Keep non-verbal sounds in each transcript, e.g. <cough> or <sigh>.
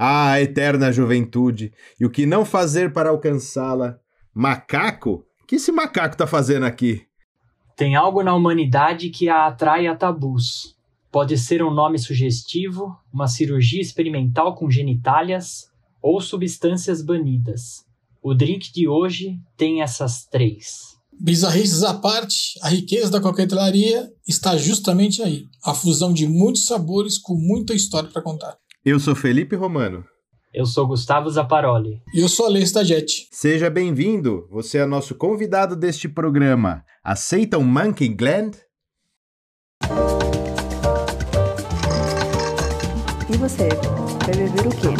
Ah, eterna juventude! E o que não fazer para alcançá-la? Macaco? O que esse macaco tá fazendo aqui? Tem algo na humanidade que a atrai a tabus. Pode ser um nome sugestivo, uma cirurgia experimental com genitálias ou substâncias banidas. O drink de hoje tem essas três. Bizarrices à parte, a riqueza da coquetelaria está justamente aí. A fusão de muitos sabores com muita história para contar. Eu sou Felipe Romano. Eu sou Gustavo Zaparoli. E eu sou a Lê Stagete. Seja bem-vindo. Você é nosso convidado deste programa. Aceita um Monkey Gland? E você, vai beber o quê?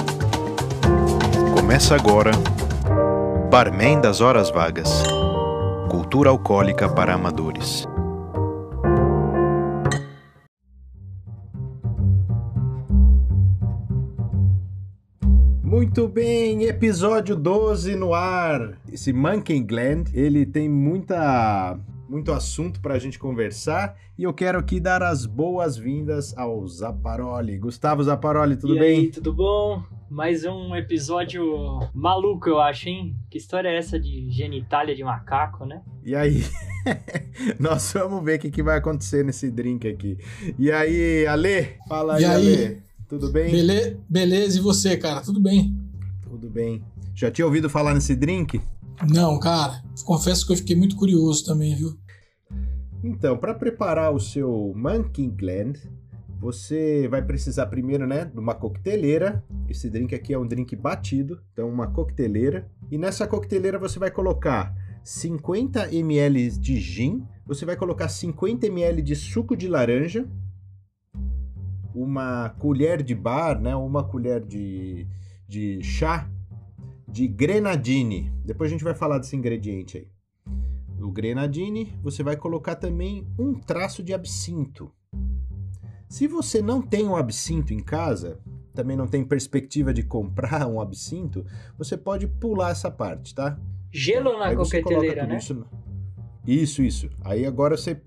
Começa agora Barman das Horas Vagas Cultura Alcoólica para Amadores. Muito bem, episódio 12 no ar. Esse Monkey Gland, ele tem muita muito assunto para a gente conversar e eu quero aqui dar as boas-vindas ao Zaparoli. Gustavo Zaparoli, tudo e bem? Aí, tudo bom? Mais um episódio maluco, eu acho, hein? Que história é essa de genitália de macaco, né? E aí? <laughs> Nós vamos ver o que, que vai acontecer nesse drink aqui. E aí, Ale? Fala aí, E aí? Ale. Tudo bem? Bele beleza, e você, cara? Tudo bem? Tudo bem. Já tinha ouvido falar nesse drink? Não, cara, confesso que eu fiquei muito curioso também, viu? Então, para preparar o seu Monkey Gland, você vai precisar primeiro, né, de uma coqueteleira. Esse drink aqui é um drink batido, então uma coqueteleira. E nessa coqueteleira você vai colocar 50 ml de gin, você vai colocar 50 ml de suco de laranja, uma colher de bar, né, uma colher de, de chá de grenadine. Depois a gente vai falar desse ingrediente aí. O grenadine, você vai colocar também um traço de absinto. Se você não tem um absinto em casa, também não tem perspectiva de comprar um absinto, você pode pular essa parte, tá? Gelo na Aí você coloca coqueteleira, tudo né? Isso, no- isso, isso. Aí agora você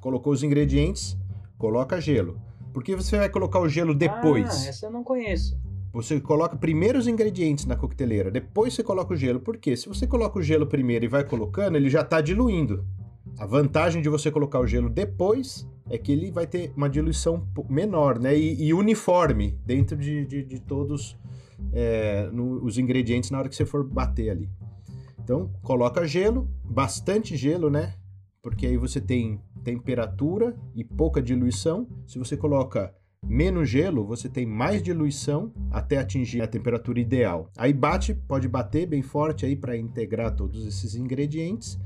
colocou os ingredientes, coloca gelo. Por que você vai colocar o gelo depois? Ah, essa eu não conheço. Você coloca primeiro os ingredientes na coqueteleira, depois você coloca o gelo. Por quê? Se você coloca o gelo primeiro e vai colocando, ele já está diluindo. A vantagem de você colocar o gelo depois é que ele vai ter uma diluição menor, né? E, e uniforme dentro de, de- de todos é, no- os ingredientes na hora que você for bater ali. Então, coloca gelo, bastante gelo, né? Porque aí você tem temperatura e pouca diluição. Se você coloca menos gelo, você tem mais diluição até atingir a temperatura ideal. Aí bate, pode bater bem forte aí para integrar todos esses ingredientes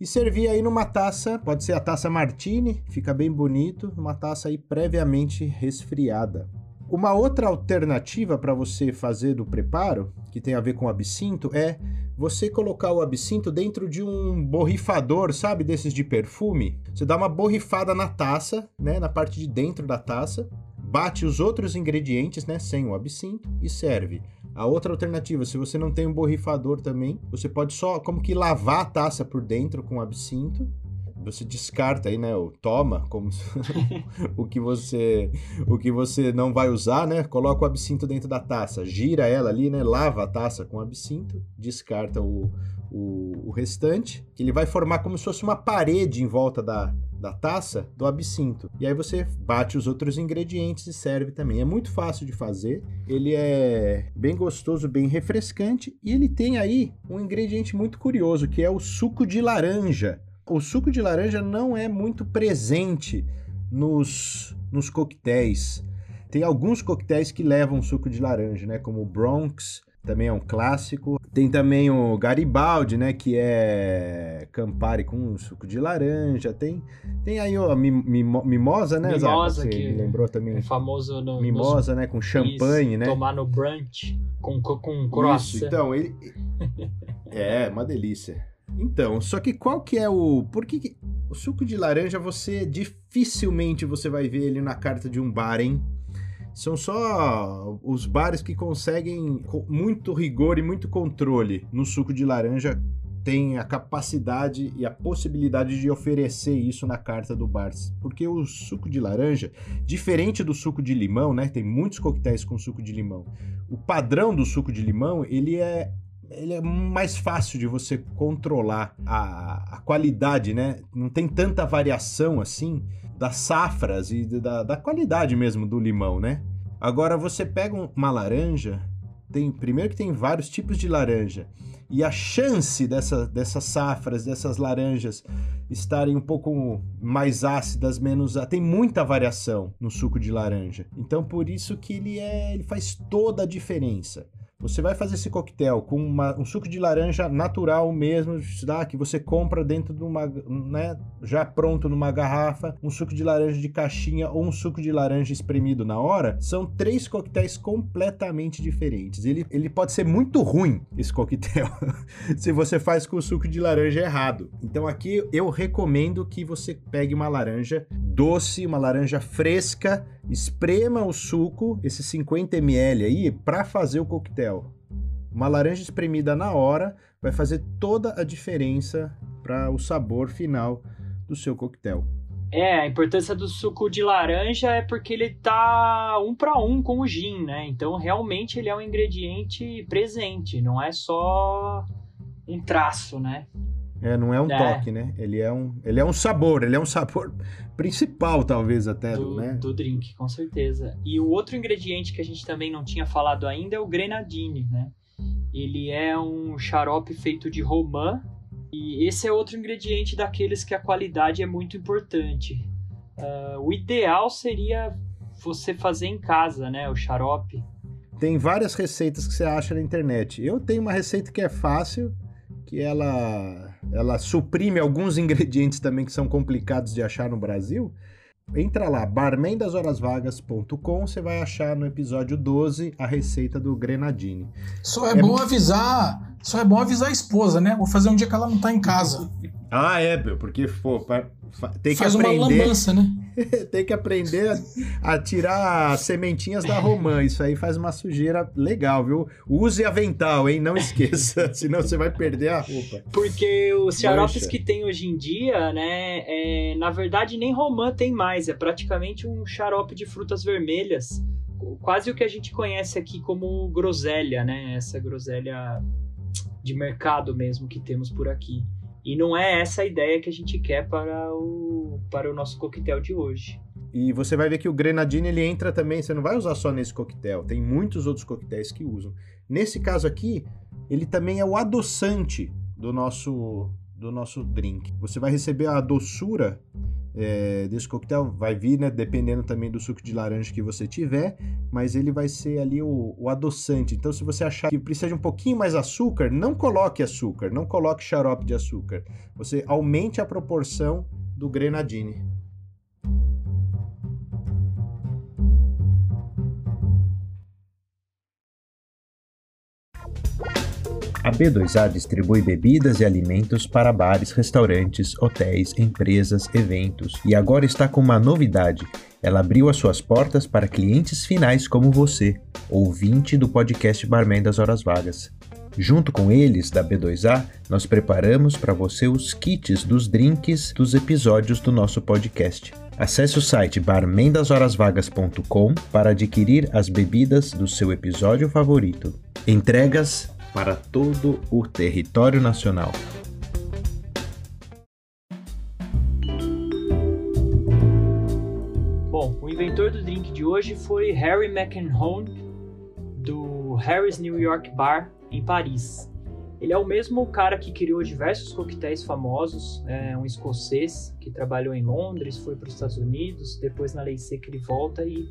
e servir aí numa taça, pode ser a taça Martini, fica bem bonito, uma taça aí previamente resfriada. Uma outra alternativa para você fazer do preparo, que tem a ver com absinto, é você colocar o absinto dentro de um borrifador, sabe, desses de perfume. Você dá uma borrifada na taça, né, na parte de dentro da taça, bate os outros ingredientes, né, sem o absinto e serve. A outra alternativa, se você não tem um borrifador também, você pode só como que lavar a taça por dentro com absinto. Você descarta aí, né, o toma, como <laughs> o que você o que você não vai usar, né? Coloca o absinto dentro da taça, gira ela ali, né? Lava a taça com absinto, descarta o, o, o restante, ele vai formar como se fosse uma parede em volta da, da taça do absinto. E aí você bate os outros ingredientes e serve também. É muito fácil de fazer, ele é bem gostoso, bem refrescante e ele tem aí um ingrediente muito curioso, que é o suco de laranja. O suco de laranja não é muito presente nos, nos coquetéis. Tem alguns coquetéis que levam suco de laranja, né? Como o Bronx, também é um clássico. Tem também o Garibaldi, né? Que é Campari com suco de laranja. Tem, tem aí ó, a mim- mimo- mimosa, né? Mimosa, que lembrou também. É famoso no, Mimosa, né? Com nos- champanhe, isso, né? Tomar no brunch com, co- com Isso, croissant. então, ele. É, uma delícia. Então, só que qual que é o. Por que, que- o suco de laranja você dificilmente você vai ver ele na carta de um bar, hein? São só os bares que conseguem muito rigor e muito controle no suco de laranja tem a capacidade e a possibilidade de oferecer isso na carta do bar. Porque o suco de laranja, diferente do suco de limão, né? Tem muitos coquetéis com suco de limão. O padrão do suco de limão, ele é ele é mais fácil de você controlar a, a qualidade, né? Não tem tanta variação assim das safras e da, da qualidade mesmo do limão, né? Agora você pega uma laranja, tem primeiro que tem vários tipos de laranja e a chance dessa, dessas safras, dessas laranjas estarem um pouco mais ácidas, menos tem muita variação no suco de laranja. Então por isso que ele é, ele faz toda a diferença. Você vai fazer esse coquetel com uma, um suco de laranja natural mesmo, tá? que você compra dentro de uma, né, já pronto numa garrafa, um suco de laranja de caixinha ou um suco de laranja espremido na hora, são três coquetéis completamente diferentes. Ele, ele pode ser muito ruim, esse coquetel, <laughs> se você faz com o suco de laranja errado. Então aqui eu recomendo que você pegue uma laranja doce, uma laranja fresca, esprema o suco, esses 50 ml aí, para fazer o coquetel. Uma laranja espremida na hora vai fazer toda a diferença para o sabor final do seu coquetel. É, a importância do suco de laranja é porque ele tá um para um com o gin, né? Então realmente ele é um ingrediente presente, não é só um traço, né? É, não é um é. toque, né? Ele é um, ele é um sabor, ele é um sabor principal, talvez até, do, né? do drink, com certeza. E o outro ingrediente que a gente também não tinha falado ainda é o grenadine, né? Ele é um xarope feito de romã e esse é outro ingrediente daqueles que a qualidade é muito importante. Uh, o ideal seria você fazer em casa, né? O xarope. Tem várias receitas que você acha na internet. Eu tenho uma receita que é fácil, que ela, ela suprime alguns <laughs> ingredientes também que são complicados de achar no Brasil. Entra lá, barmendashorasvagas.com, você vai achar no episódio 12 a receita do grenadine. Só é, é bom avisar, só é bom avisar a esposa, né? Vou fazer um dia que ela não tá em casa. Ah, é, porque pô, tem que Faz aprender. uma lambança, né? <laughs> tem que aprender a, a, tirar sementinhas da romã. Isso aí faz uma sujeira legal, viu? Use avental, hein? Não esqueça, <laughs> senão você vai perder a roupa. Porque os xaropes que tem hoje em dia, né? É, na verdade, nem romã tem mais. É praticamente um xarope de frutas vermelhas. Quase o que a gente conhece aqui como groselha, né? Essa groselha de mercado mesmo que temos por aqui. E não é essa a ideia que a gente quer para o, para o nosso coquetel de hoje. E você vai ver que o grenadine ele entra também, você não vai usar só nesse coquetel, tem muitos outros coquetéis que usam. Nesse caso aqui, ele também é o adoçante do nosso do nosso drink. Você vai receber a doçura é, desse coquetel, vai vir, né, dependendo também do suco de laranja que você tiver, mas ele vai ser ali o, o adoçante. Então, se você achar que precisa de um pouquinho mais açúcar, não coloque açúcar, não coloque xarope de açúcar. Você aumente a proporção do grenadine. A B2A distribui bebidas e alimentos para bares, restaurantes, hotéis, empresas, eventos e agora está com uma novidade. Ela abriu as suas portas para clientes finais como você, ouvinte do podcast Barman das Horas Vagas. Junto com eles, da B2A, nós preparamos para você os kits dos drinks dos episódios do nosso podcast. Acesse o site barmendashorasvagas.com para adquirir as bebidas do seu episódio favorito. Entregas para todo o território nacional. Bom, o inventor do drink de hoje foi Harry McEnroe, do Harry's New York Bar, em Paris. Ele é o mesmo cara que criou diversos coquetéis famosos, é um escocês que trabalhou em Londres, foi para os Estados Unidos, depois na Lei Seca ele volta e,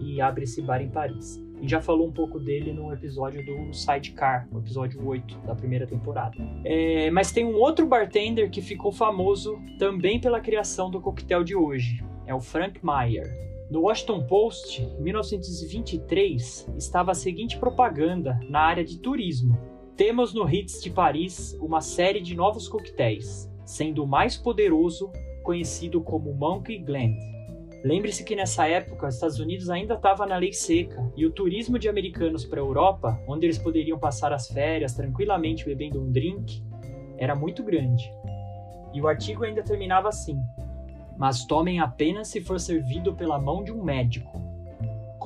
e abre esse bar em Paris. Gente já falou um pouco dele no episódio do Sidecar, no episódio 8 da primeira temporada. É, mas tem um outro bartender que ficou famoso também pela criação do coquetel de hoje. É o Frank Meyer. No Washington Post, em 1923, estava a seguinte propaganda na área de turismo. Temos no Ritz de Paris uma série de novos coquetéis, sendo o mais poderoso conhecido como Monkey Glen. Lembre-se que nessa época, os Estados Unidos ainda estava na lei seca e o turismo de americanos para a Europa, onde eles poderiam passar as férias tranquilamente bebendo um drink, era muito grande. E o artigo ainda terminava assim: Mas tomem apenas se for servido pela mão de um médico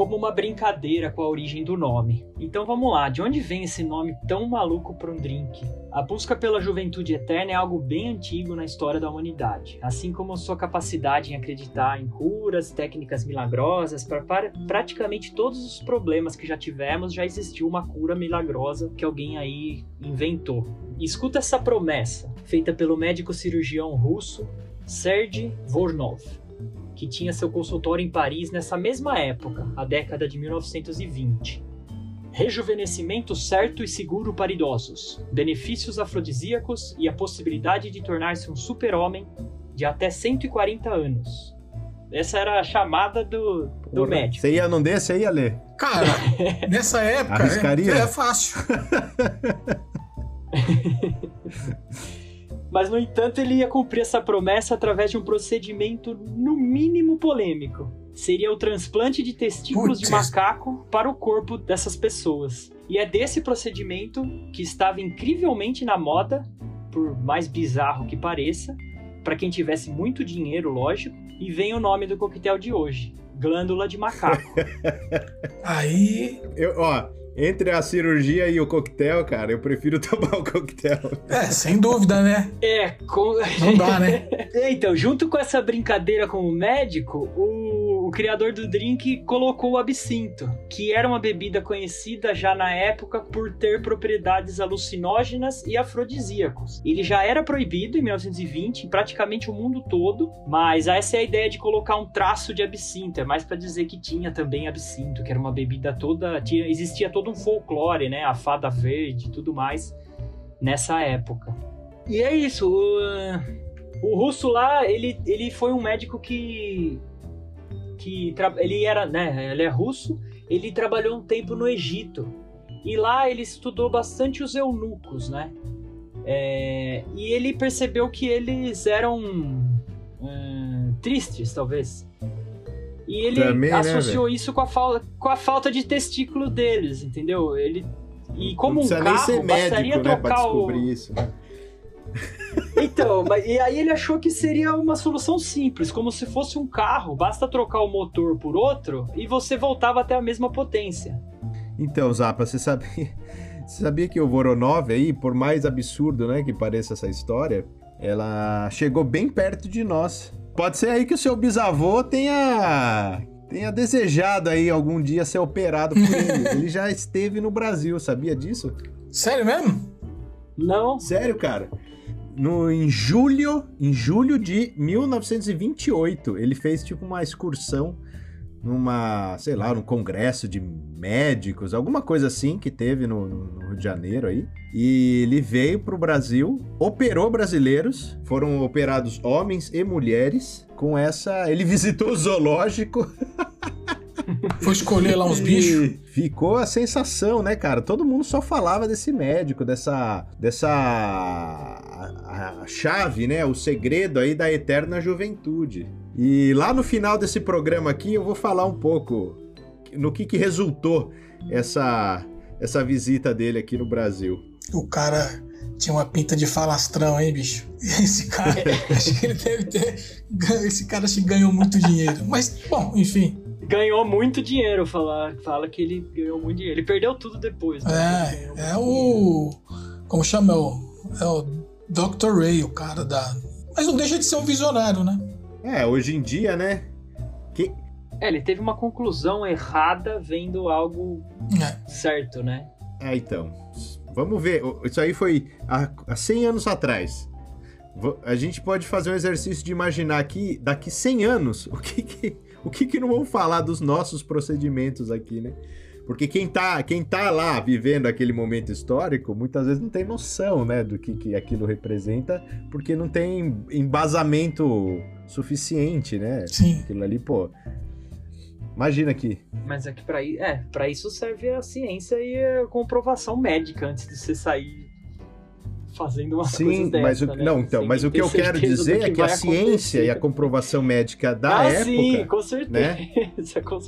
como uma brincadeira com a origem do nome. Então vamos lá, de onde vem esse nome tão maluco para um drink? A busca pela juventude eterna é algo bem antigo na história da humanidade, assim como sua capacidade em acreditar em curas, técnicas milagrosas, para praticamente todos os problemas que já tivemos, já existiu uma cura milagrosa que alguém aí inventou. escuta essa promessa, feita pelo médico cirurgião russo Sergei Vornov que tinha seu consultório em Paris nessa mesma época, a década de 1920. Rejuvenescimento certo e seguro para idosos, benefícios afrodisíacos e a possibilidade de tornar-se um super-homem de até 140 anos. Essa era a chamada do, do Porra, médico. Você ia num desse aí, Ale? Cara, <laughs> nessa época Arriscaria? é, é fácil. <laughs> Mas, no entanto, ele ia cumprir essa promessa através de um procedimento, no mínimo, polêmico. Seria o transplante de testículos de Putz. macaco para o corpo dessas pessoas. E é desse procedimento que estava incrivelmente na moda, por mais bizarro que pareça, para quem tivesse muito dinheiro, lógico, e vem o nome do coquetel de hoje: glândula de macaco. <laughs> Aí, Eu, ó, entre a cirurgia e o coquetel, cara, eu prefiro <laughs> tomar o coquetel. é, sem dúvida, né? é, com... Não dá, né? <laughs> Então, junto com essa brincadeira com o médico, o, o criador do drink colocou o absinto, que era uma bebida conhecida já na época por ter propriedades alucinógenas e afrodisíacos. Ele já era proibido em 1920 em praticamente o mundo todo, mas essa é a ideia de colocar um traço de absinto, é mais pra dizer que tinha também absinto, que era uma bebida toda, tinha, existia todo um folclore, né, a fada verde e tudo mais nessa época. E é isso, o, o russo lá, ele, ele foi um médico que. Que ele era, né? Ele é russo, ele trabalhou um tempo no Egito. E lá ele estudou bastante os eunucos, né? É, e ele percebeu que eles eram hum, tristes, talvez. E ele Também, né, associou isso com a, fal- com a falta de testículo deles, entendeu? Ele, e como Não um carro, bastaria médico, né, trocar o, isso. Então, mas, e aí ele achou que seria uma solução simples, como se fosse um carro, basta trocar o motor por outro e você voltava até a mesma potência. Então, Zapa, você sabia, <laughs> você sabia que o Voronov aí, por mais absurdo, né, que pareça essa história, ela chegou bem perto de nós. Pode ser aí que o seu bisavô tenha tenha desejado aí algum dia ser operado por ele. <laughs> ele já esteve no Brasil, sabia disso? Sério mesmo? Não, Sério, cara. No, em julho, em julho de 1928, ele fez tipo uma excursão numa, sei lá, num congresso de médicos, alguma coisa assim que teve no, no Rio de Janeiro aí. E ele veio pro Brasil, operou brasileiros, foram operados homens e mulheres. Com essa, ele <laughs> visitou o zoológico <laughs> Foi escolher lá uns bichos. Ficou a sensação, né, cara? Todo mundo só falava desse médico, dessa. dessa. a, a chave, né? O segredo aí da eterna juventude. E lá no final desse programa aqui eu vou falar um pouco no que, que resultou essa, essa visita dele aqui no Brasil. O cara tinha uma pinta de falastrão, hein, bicho? <laughs> Esse cara, <laughs> acho que ele deve ter. Esse cara acho que ganhou muito dinheiro. Mas, bom, enfim. Ganhou muito dinheiro, fala, fala que ele ganhou muito dinheiro. Ele perdeu tudo depois. né? É, é dinheiro. o. Como chama? É o, é o Dr. Ray, o cara da. Mas não deixa de ser um visionário, né? É, hoje em dia, né? Que, É, ele teve uma conclusão errada vendo algo É. certo, né? É, então. Vamos ver. Isso aí foi há, há 100 anos atrás. A gente pode fazer um exercício de imaginar aqui, daqui 100 anos, <laughs> o que que, <laughs> o que, que não vão falar dos nossos procedimentos aqui, né? Porque quem tá, quem tá lá vivendo aquele momento histórico, muitas vezes não tem noção, né, do que, que aquilo representa, porque não tem embasamento suficiente, né? Sim. Aquilo ali, pô. Imagina aqui. Mas é que pra, i- é, pra isso serve a ciência e a comprovação médica antes de você sair fazendo umas coisas Sim, dessas, mas o, né? não, então, Sem mas o que eu quero dizer é que a ciência acontecer. e a comprovação médica da ah, época, sim, com certeza. né? <laughs> com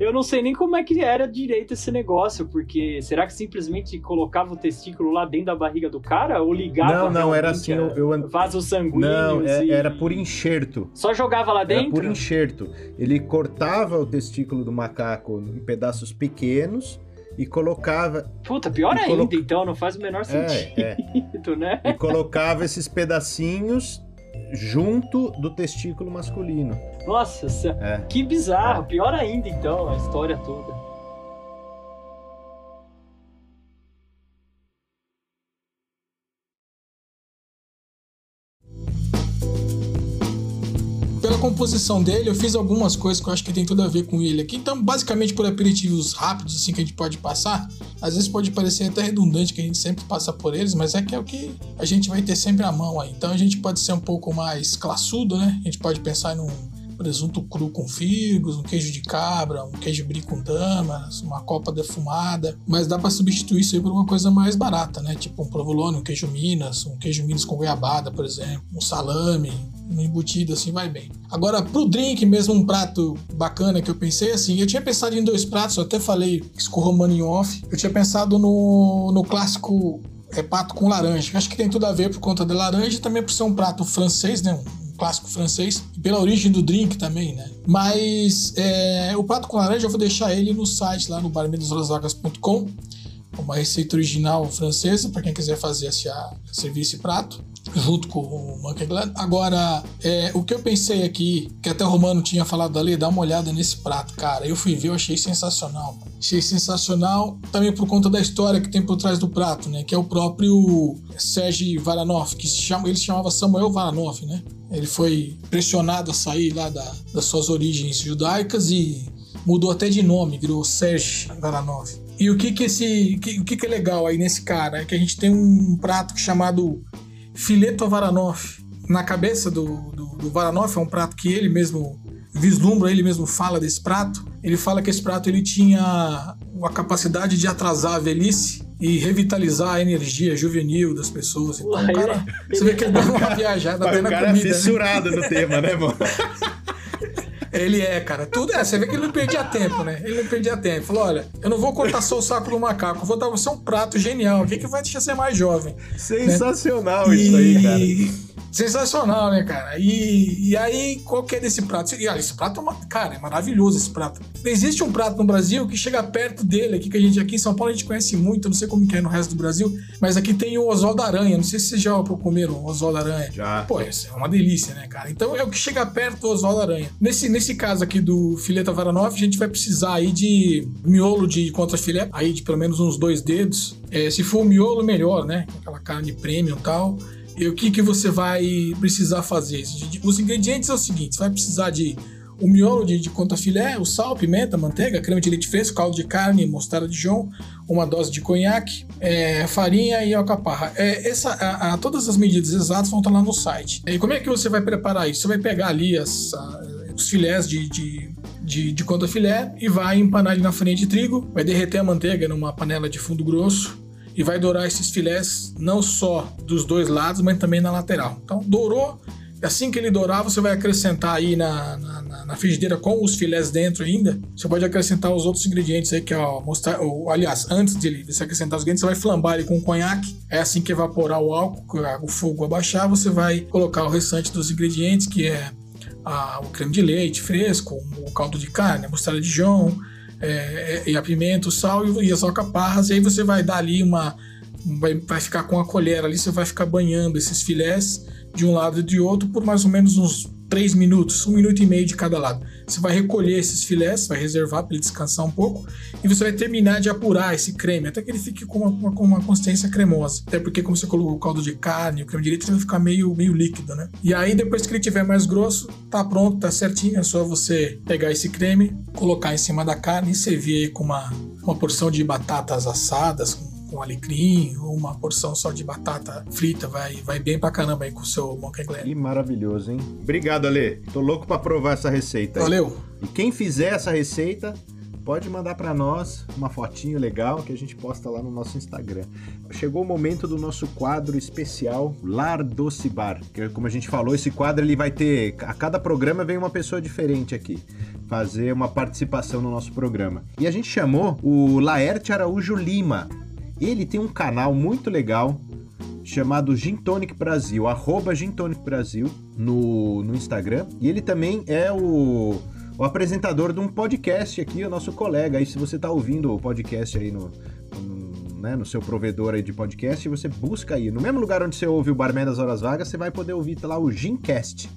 Eu não sei nem como é que era direito esse negócio, porque será que simplesmente colocava o testículo lá dentro da barriga do cara ou ligava? Não, não, era assim, eu- eu- vaso sanguíneo? Não, é- e- era por enxerto. Só jogava lá Era dentro? por enxerto. Ele cortava o testículo do macaco em pedaços pequenos e colocava Puta, pior ainda, então, não faz o menor é, sentido, é, né? e colocava esses pedacinhos junto do testículo masculino. Nossa, É. que bizarro, pior ainda, então, a história toda. Composição dele, eu fiz algumas coisas que eu acho que tem tudo a ver com ele aqui. Então, basicamente, por aperitivos rápidos, assim, que a gente pode passar, às vezes pode parecer até redundante que a gente sempre passa por eles, mas é que é o que a gente vai ter sempre à mão aí. Então, a gente pode ser um pouco mais classudo, né? A gente pode pensar num presunto cru com figos, um queijo de cabra, um queijo brie com damas, uma copa defumada, mas dá pra substituir isso aí por uma coisa mais barata, né? Tipo um provolone, um queijo minas, um queijo minas com goiabada, por exemplo, um salame, um embutido assim vai bem. Agora, pro drink mesmo, um prato bacana que eu pensei assim, eu tinha pensado em dois pratos, eu até falei isso com o Romano em off, eu tinha pensado no, no clássico é, pato com laranja. Acho que tem tudo a ver por conta da laranja e também por ser um prato francês, né? Clássico francês, pela origem do drink também, né? Mas é, o prato com laranja eu vou deixar ele no site lá no barmendosrosvagas.com, uma receita original francesa para quem quiser fazer esse, servir esse prato junto com o Monkey Gland. Agora, é, o que eu pensei aqui, que até o Romano tinha falado ali, dá uma olhada nesse prato, cara. Eu fui ver, eu achei sensacional. Achei sensacional também por conta da história que tem por trás do prato, né? Que é o próprio Serge Varanov, que se chama, ele se chamava Samuel Varanov, né? Ele foi pressionado a sair lá da- das suas origens judaicas e mudou até de nome, virou Serge Varanov. E o que que esse, que- o que que é legal aí nesse cara é que a gente tem um prato chamado fileto Varanov. Na cabeça do, do, do Varanov é um prato que ele mesmo vislumbra, ele mesmo fala desse prato. Ele fala que esse prato ele tinha a capacidade de atrasar a velhice e revitalizar a energia juvenil das pessoas. Então, o cara, você vê que ele dá uma <laughs> viajada até o na cara comida. é né? fissurado no tema, né, mano? <laughs> Ele é, cara. Tudo é. Você vê que ele não perdia tempo, né? Ele não perdia tempo. Falou: olha, eu não vou cortar só o saco do macaco, vou dar você um prato genial aqui que vai te ser mais jovem. Sensacional isso aí, cara. Sensacional, né, cara? E, e aí, qual que é desse prato? E, olha, esse prato é uma. Cara, é maravilhoso esse prato. Existe um prato no Brasil que chega perto dele aqui, que a gente aqui em São Paulo a gente conhece muito, não sei como que é no resto do Brasil, mas aqui tem o Oswaldo Aranha. Não sei se vocês já comeram o Oswaldo Aranha. Já. Pô, isso é uma delícia, né, cara? Então é o que chega perto do Oswaldo Aranha. Nesse, nesse caso aqui do fileta Varanov, a gente vai precisar aí de miolo de contrafilé, aí de pelo menos uns dois dedos. É, se for o miolo, melhor, né? Aquela carne premium e tal. E o que, que você vai precisar fazer? Os ingredientes é o seguinte: você vai precisar de o miolo de, de contrafilé, o sal, pimenta, manteiga, creme de leite fresco, caldo de carne, mostarda de Dijon, uma dose de conhaque, é, farinha e alcaparra. É, essa, a- a- todas as medidas exatas vão estar lá no site. E como é que você vai preparar isso? Você vai pegar ali as, a- os filés de, de, de, de contrafilé e vai empanar ele na farinha de trigo, vai derreter a manteiga numa panela de fundo grosso e vai dourar esses filés não só dos dois lados, mas também na lateral. Então, dourou, assim que ele dourar, você vai acrescentar aí na, na, na- frigideira com os filés dentro ainda. Você pode acrescentar os outros ingredientes aí, que é o mostar... ou, aliás, antes de você acrescentar os ingredientes, você vai flambar ele com conhaque. É assim que evaporar o álcool, o fogo abaixar, você vai colocar o restante dos ingredientes, que é a- o creme de leite fresco, o caldo de carne, a mostarda de Dijon, é, é, e a pimenta, o sal e, e as alcaparras, e aí você vai dar ali uma. Vai, vai ficar com a colher ali, você vai ficar banhando esses filés de um lado e de outro por mais ou menos uns 3 minutos, um minuto e meio de cada lado. Você vai recolher esses filés, vai reservar para ele descansar um pouco, e você vai terminar de apurar esse creme, até que ele fique com uma, com uma consistência cremosa. Até porque, como você colocou o caldo de carne, o creme de ele vai ficar meio, meio líquido, né? E aí, depois que ele tiver mais grosso, tá pronto, tá certinho. É só você pegar esse creme, colocar em cima da carne e servir aí com uma, uma porção de batatas assadas, com, com alecrim, ou uma porção só de batata frita. Vai, vai bem pra caramba aí com o seu Monkey Glen. Que maravilhoso, hein? Obrigado, Ale. Tô louco pra provar essa receita aí. Valeu! E quem fizer essa receita pode mandar para nós uma fotinho legal que a gente posta lá no nosso Instagram. Chegou o momento do nosso quadro especial Lar Doce Bar, que como a gente falou, esse quadro ele vai ter a cada programa vem uma pessoa diferente aqui fazer uma participação no nosso programa. E a gente chamou o Laerte Araújo Lima. Ele tem um canal muito legal chamado Gin Tonic Brasil, arroba Gin Tonic Brasil no, no Instagram. E ele também é o, o apresentador de um podcast aqui, o nosso colega. Aí se você está ouvindo o podcast aí no, no, né, no seu provedor aí de podcast, você busca aí. No mesmo lugar onde você ouve o Barman das Horas Vagas, você vai poder ouvir lá o Gincast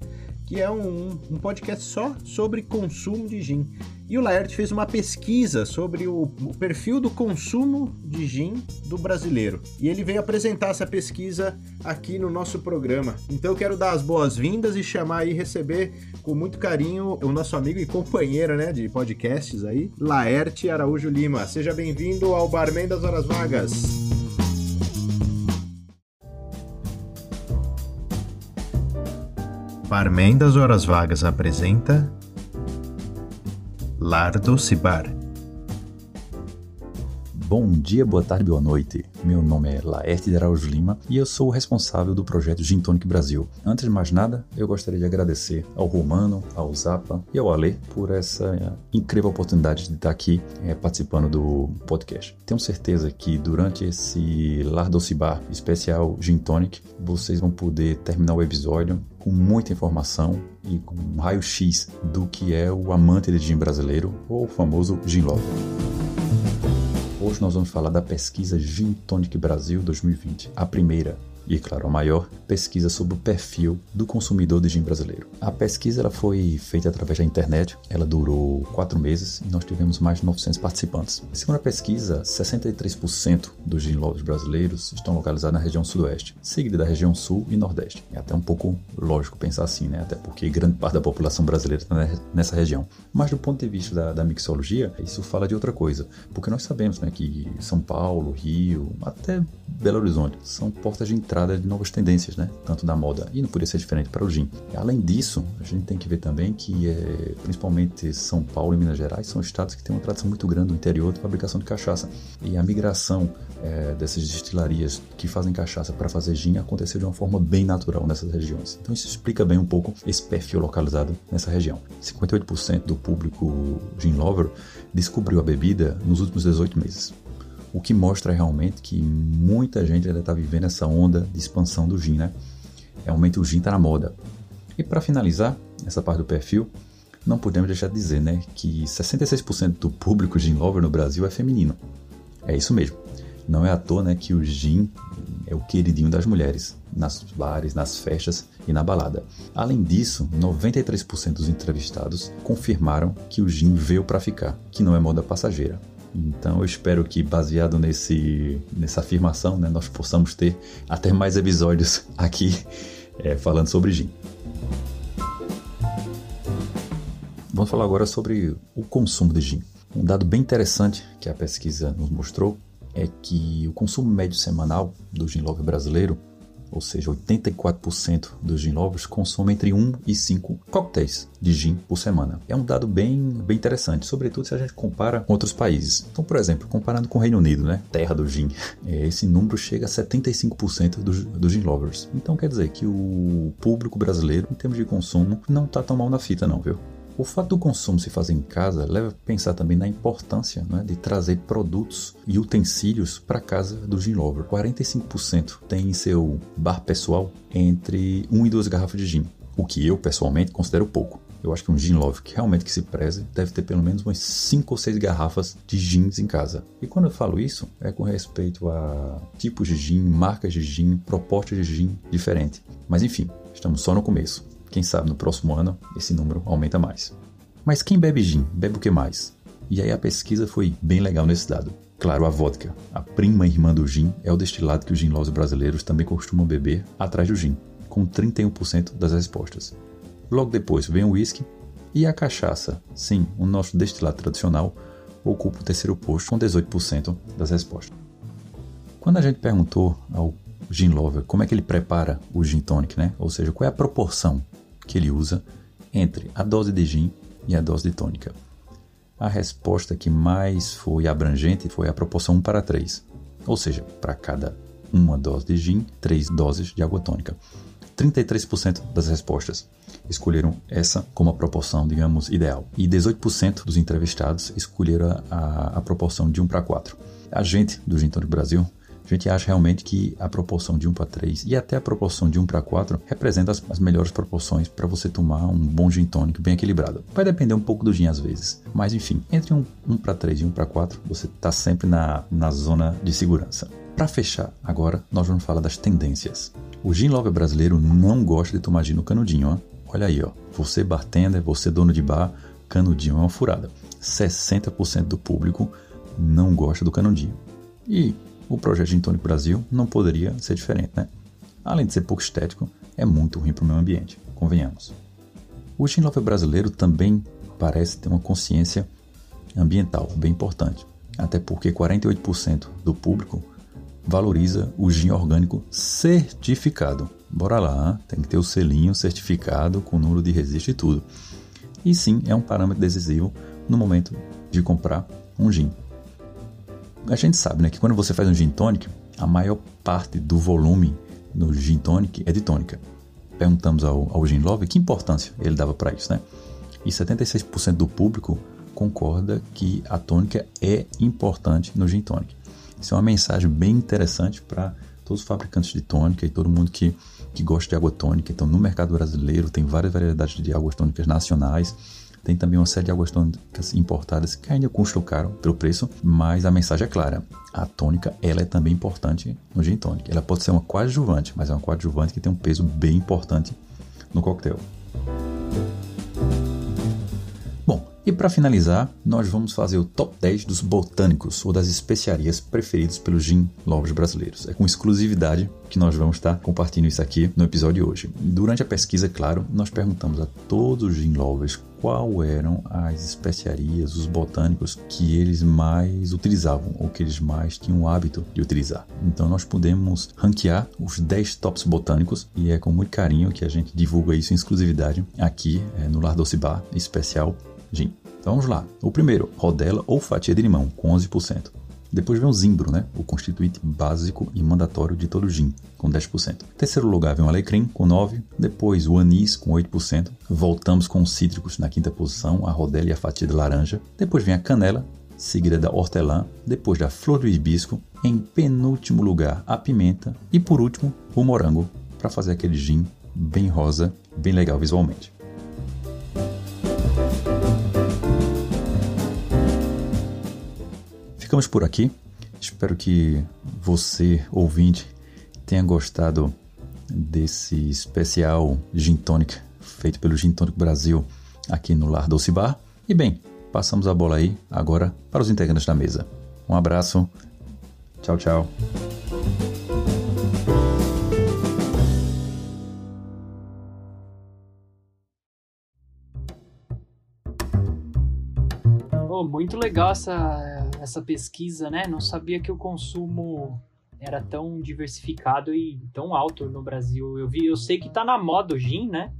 que é um, um podcast só sobre consumo de gin. E o Laerte fez uma pesquisa sobre o, o, perfil do consumo de gin do brasileiro. E ele veio apresentar essa pesquisa aqui no nosso programa. Então eu quero dar as boas-vindas e chamar e receber com muito carinho o nosso amigo e companheiro né, de podcasts aí, Laerte Araújo Lima. Seja bem-vindo ao Barman das Horas Vagas. Barman das Horas Vagas apresenta Lardo Cibar. Bom dia, boa tarde, boa noite. Meu nome é Laerte de Araújo Lima e eu sou o responsável do projeto Gin Tonic Brasil. Antes de mais nada, eu gostaria de agradecer ao Romano, ao Zapa e ao Ale por essa incrível oportunidade de estar aqui é, participando do podcast. Tenho certeza que durante esse Bar especial Gin Tonic, vocês vão poder terminar o episódio com muita informação e com um raio-x do que é o amante de gin brasileiro ou o famoso gin lover. Hoje nós vamos falar da pesquisa Gin Tonic Brasil 2020, a primeira e, claro, a maior pesquisa sobre o perfil do consumidor de gin brasileiro. A pesquisa ela foi feita através da internet, ela durou quatro meses e nós tivemos mais de 900 participantes. Segundo a pesquisa, 63% dos gin lovers brasileiros estão localizados na região sudoeste, seguida da região sul e nordeste. É até um pouco lógico pensar assim, né? Até porque grande parte da população brasileira está nessa região. Mas do ponto de vista da, da mixologia, isso fala de outra coisa, porque nós sabemos né, que São Paulo, Rio, até Belo Horizonte são portas de entrada entrada de novas tendências, né? Tanto da moda e não poderia ser diferente para o gin. Além disso, a gente tem que ver também que é, principalmente São Paulo e Minas Gerais são estados que têm uma tradição muito grande no interior de fabricação de cachaça e a migração é, dessas destilarias que fazem cachaça para fazer gin aconteceu de uma forma bem natural nessas regiões. Então isso explica bem um pouco esse perfil localizado nessa região. 58% do público gin lover descobriu a bebida nos últimos 18 meses o que mostra realmente que muita gente ainda está vivendo essa onda de expansão do gin, né? Realmente o gin está na moda. E para finalizar essa parte do perfil, não podemos deixar de dizer, né, que 66% do público gin lover no Brasil é feminino. É isso mesmo. Não é à toa, né, que o gin é o queridinho das mulheres, nas bares, nas festas e na balada. Além disso, 93% dos entrevistados confirmaram que o gin veio para ficar, que não é moda passageira. Então eu espero que, baseado nesse, nessa afirmação, né, nós possamos ter até mais episódios <laughs> aqui é, falando sobre gin. Vamos falar agora sobre o consumo de gin. Um dado bem interessante que a pesquisa nos mostrou é que o consumo médio semanal do gin love brasileiro ou seja, 84% dos gin lovers consomem entre 1 e 5 coquetéis de gin por semana. É um dado bem, bem interessante, sobretudo se a gente compara com outros países. Então, por exemplo, comparando com o Reino Unido, né, terra do gin, <laughs> é, esse número chega a 75% dos, dos gin lovers. Então, quer dizer que o público brasileiro, em termos de consumo, não está tão mal na fita não, viu? O fato do consumo se fazer em casa leva a pensar também na importância né, de trazer produtos e utensílios para casa do gin lover. 45% tem em seu bar pessoal entre 1 e 2 garrafas de gin, o que eu pessoalmente considero pouco. Eu acho que um gin love que realmente que se preze deve ter pelo menos umas 5 ou 6 garrafas de gins em casa. E quando eu falo isso, é com respeito a tipos de gin, marcas de gin, propostas de gin diferente. Mas enfim, estamos só no começo. Quem sabe no próximo ano esse número aumenta mais. Mas quem bebe gin, bebe o que mais? E aí a pesquisa foi bem legal nesse dado. Claro, a vodka, a prima irmã do gin, é o destilado que os ginlosos brasileiros também costumam beber atrás do gin, com 31% das respostas. Logo depois vem o whisky e a cachaça. Sim, o nosso destilado tradicional ocupa o terceiro posto com 18% das respostas. Quando a gente perguntou ao gin lover como é que ele prepara o gin tonic, né? Ou seja, qual é a proporção que ele usa entre a dose de gin e a dose de tônica. a resposta que mais foi abrangente foi a proporção 1 para 3. Ou seja, para cada uma dose de gin, 3 doses de água tônica. 33% das respostas escolheram essa como a proporção, digamos, ideal. E 18% dos entrevistados escolheram a, a proporção de 1 para 4. A gente do Gin Tônico Brasil a gente acha realmente que a proporção de 1 para 3 e até a proporção de 1 para 4 representa as, as melhores proporções para você tomar um bom gin tônico bem equilibrado. Vai depender um pouco do gin às vezes, mas enfim, entre 1, 1 para 3 e 1 para 4 você está sempre na, na zona de segurança. Para fechar, agora nós vamos falar das tendências. O gin lover brasileiro não gosta de tomar gin no canudinho, ó. Olha aí, ó. Você bartender, você dono de bar, canudinho é uma furada. 60% do público não gosta do canudinho. E o projeto Gin Tonic Brasil não poderia ser diferente, né? Além de ser pouco estético, é muito ruim para o meio ambiente, convenhamos. O gin lover brasileiro também parece ter uma consciência ambiental bem importante, até porque 48% do público valoriza o gin orgânico certificado. Bora lá, tem que ter o selinho certificado com número de registro e tudo. E sim, é um parâmetro decisivo no momento de comprar um gin a gente sabe né, que quando você faz um gin tonic, a maior parte do volume no gin tonic é de tônica. Perguntamos ao, ao gin love que importância ele dava para isso, né? E 76% do público concorda que a tônica é importante no gin tonic. Isso é uma mensagem bem interessante para todos os fabricantes de tônica e todo mundo que, que gosta de água tônica. Então, no mercado brasileiro tem várias variedades de águas tônicas nacionais tem também uma série de águas tônicas importadas que ainda custam caro pelo preço, mas a mensagem é clara. A tônica ela é também importante no gin tônica. Ela pode ser uma coadjuvante, mas é uma coadjuvante que tem um peso bem importante no coquetel. E para finalizar, nós vamos fazer o top 10 dos botânicos ou das especiarias preferidos pelos gin lovers brasileiros. É com exclusividade que nós vamos estar compartilhando isso aqui no episódio de hoje. Durante a pesquisa, claro, nós perguntamos a todos os gin lovers qual eram as especiarias, os botânicos que eles mais utilizavam ou que eles mais tinham o hábito de utilizar. Então nós podemos ranquear os 10 tops botânicos e é com muito carinho que a gente divulga isso em exclusividade aqui é, no Lar Doce Bar especial gin. Então vamos lá. O primeiro, rodela ou fatia de limão, com 11%. Depois vem o zimbro, né? o constituinte básico e mandatório de todo gin, com 10%. Em terceiro lugar vem o alecrim, com 9%. Depois o anis, com 8%. Voltamos com os cítricos na quinta posição, a rodela e a fatia de laranja. Depois vem a canela, seguida da hortelã. Depois da flor do hibisco. Em penúltimo lugar, a pimenta. E por último, o morango, para fazer aquele gin bem rosa, bem legal visualmente. Ficamos por aqui. Espero que você, ouvinte, tenha gostado desse especial Gin Tonic feito pelo Gin Tonic Brasil aqui no Lar Doce Bar. E bem, passamos a bola aí agora para os integrantes da mesa. Um abraço. Tchau, tchau. Oh, muito legal essa essa pesquisa, né? Não sabia que o consumo era tão diversificado e tão alto no Brasil. Eu vi, eu sei que tá na moda o gin, né?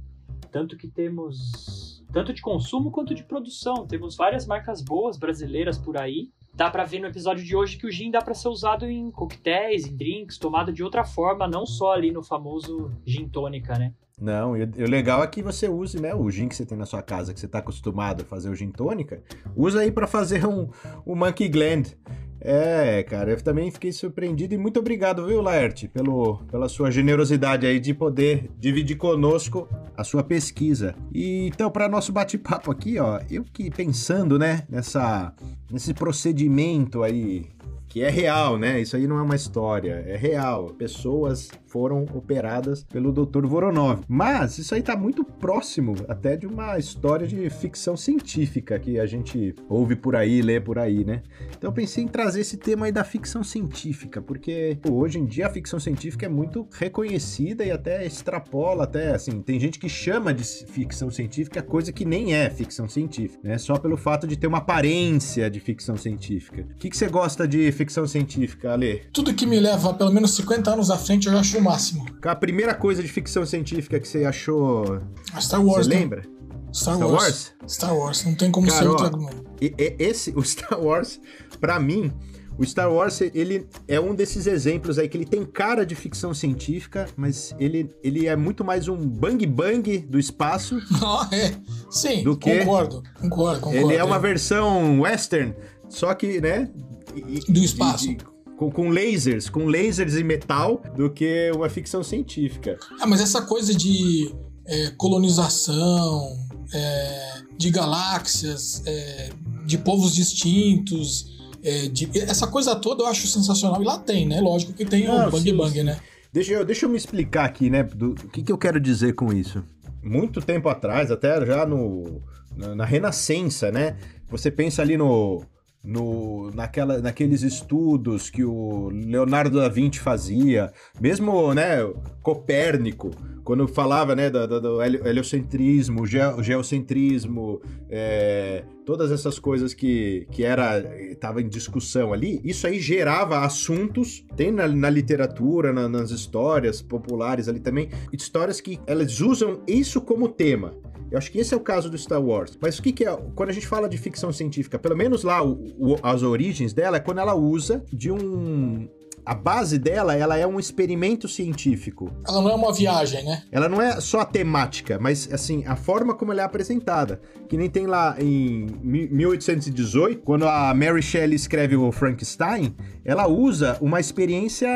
Tanto que temos tanto de consumo quanto de produção. Temos várias marcas boas brasileiras por aí. Dá para ver no episódio de hoje que o gin dá para ser usado em coquetéis, em drinks, tomado de outra forma, não só ali no famoso gin tônica, né? Não, e o legal é que você use, né, o gin que você tem na sua casa, que você está acostumado a fazer o gin tônica, usa aí para fazer um, um Monkey Gland. É, cara, eu também fiquei surpreendido e muito obrigado, viu, Laerte, pelo, pela sua generosidade aí de poder dividir conosco a sua pesquisa. E então, para nosso bate-papo aqui, ó, eu que pensando, né, nessa, nesse procedimento aí que é real, né? Isso aí não é uma história, é real. Pessoas foram operadas pelo Dr. Voronov. Mas isso aí tá muito próximo até de uma história de ficção científica que a gente ouve por aí, lê por aí, né? Então eu pensei em trazer esse tema aí da ficção científica, porque pô, hoje em dia a ficção científica é muito reconhecida e até extrapola, até assim, tem gente que chama de ficção científica coisa que nem é ficção científica, né? Só pelo fato de ter uma aparência de ficção científica. O que, que você gosta de ficção científica, Ale? Tudo que me leva pelo menos 50 anos à frente eu já acho o máximo. A primeira coisa de ficção científica que você achou. A Star Wars. Você né? lembra? Star, Star Wars. Wars? Star Wars. Não tem como Cara, ser ó. E- e- esse, <laughs> o Star Wars, pra mim, o Star Wars, ele é um desses exemplos aí que ele tem cara de ficção científica, mas ele, ele é muito mais um bang bang do espaço. <laughs> É. Sim, Do quê? concordo. Concordo, concordo. Ele é uma versão western, só que, né? Do espaço. com, com lasers, com lasers e metal, do que uma ficção científica. Ah, mas essa coisa de é, colonização, é, de galáxias, é, de povos distintos, é, de- essa coisa toda eu acho sensacional. E lá tem, né? Lógico que tem Não, o Bang sim, Bang, sim. né? Deixa eu, deixa eu me explicar aqui, né? Do, do que, que eu quero dizer com isso. Muito tempo atrás, até já no, na, na Renascença, né? Você pensa ali no, no, naquela, naqueles estudos que o Leonardo da Vinci fazia, mesmo, né? Copérnico, quando falava, né, do, do- do helio- heliocentrismo, geo- geocentrismo, é, todas essas coisas que, que era estava em discussão ali, isso aí gerava assuntos, tem na, na literatura, na- nas histórias populares ali também, histórias que elas usam isso como tema. Eu acho que esse é o caso do Star Wars. Mas o que, que é. Quando a gente fala de ficção científica, pelo menos lá o- o- as origens dela é quando ela usa de um. A base dela, ela é um experimento científico. Ela não é uma viagem, né? Ela não é só a temática, mas assim, a forma como ela é apresentada. Que nem tem lá em mi- 1818, quando a Mary Shelley escreve o Frankenstein, ela usa uma experiência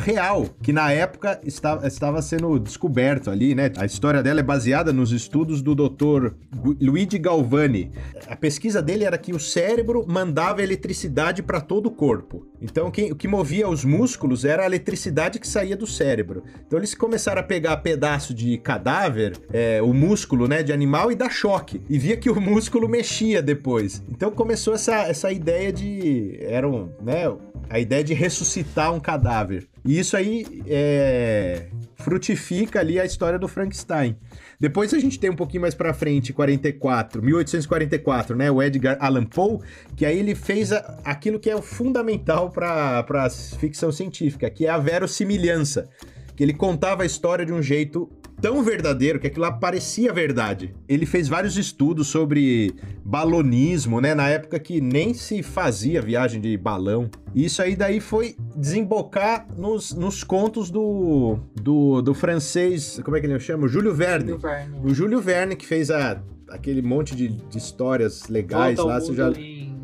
real, que na época estava, estava sendo descoberto ali, né? A história dela é baseada nos estudos do Dr. Luigi Galvani. A pesquisa dele era que o cérebro mandava eletricidade para todo o corpo. Então, quem- o que movia os músculos era a eletricidade que saía do cérebro. Então, eles começaram a pegar pedaço de cadáver, é, o músculo, né, de animal e dar choque. E via que o músculo mexia depois. Então, começou essa, essa ideia de... Era um, né, a ideia de ressuscitar um cadáver. E isso aí é, frutifica ali a história do Frankenstein. Depois a gente tem um pouquinho mais pra frente, 44, 1844, né? O Edgar Allan Poe, que aí ele fez a- aquilo que é fundamental pra pra ficção científica, que é a verossimilhança. Que ele contava a história de um jeito tão verdadeiro que aquilo lá parecia verdade. Ele fez vários estudos sobre balonismo, né? Na época que nem se fazia viagem de balão. E isso aí daí foi desembocar nos, nos contos do, do, do francês, como é que ele chama? Júlio Verne. Do Verne. O Júlio Verne que fez a, aquele monte de, de histórias legais Volta lá. Você já... em